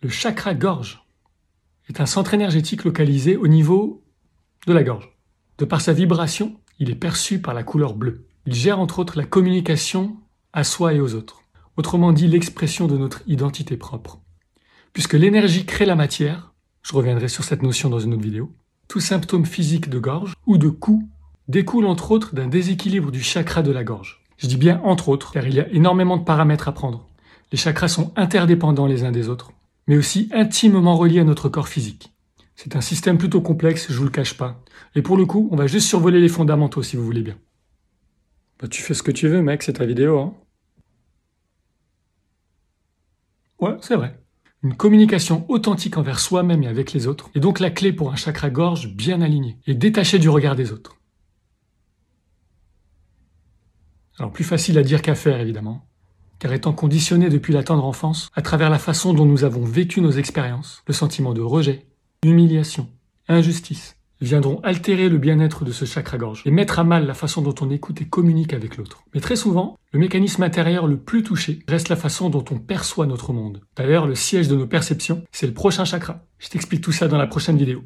Le chakra gorge est un centre énergétique localisé au niveau de la gorge. De par sa vibration, il est perçu par la couleur bleue. Il gère entre autres la communication à soi et aux autres. Autrement dit, l'expression de notre identité propre. Puisque l'énergie crée la matière, je reviendrai sur cette notion dans une autre vidéo, tout symptôme physique de gorge ou de cou découle entre autres d'un déséquilibre du chakra de la gorge. Je dis bien entre autres, car il y a énormément de paramètres à prendre. Les chakras sont interdépendants les uns des autres, mais aussi intimement reliés à notre corps physique. C'est un système plutôt complexe, je vous le cache pas. Et pour le coup, on va juste survoler les fondamentaux si vous voulez bien. Bah, tu fais ce que tu veux, mec, c'est ta vidéo, hein. Ouais, c'est vrai. Une communication authentique envers soi-même et avec les autres est donc la clé pour un chakra gorge bien aligné et détaché du regard des autres. Alors plus facile à dire qu'à faire évidemment, car étant conditionné depuis la tendre enfance, à travers la façon dont nous avons vécu nos expériences, le sentiment de rejet, humiliation, injustice, viendront altérer le bien-être de ce chakra-gorge et mettre à mal la façon dont on écoute et communique avec l'autre. Mais très souvent, le mécanisme intérieur le plus touché reste la façon dont on perçoit notre monde. D'ailleurs, le siège de nos perceptions, c'est le prochain chakra. Je t'explique tout ça dans la prochaine vidéo.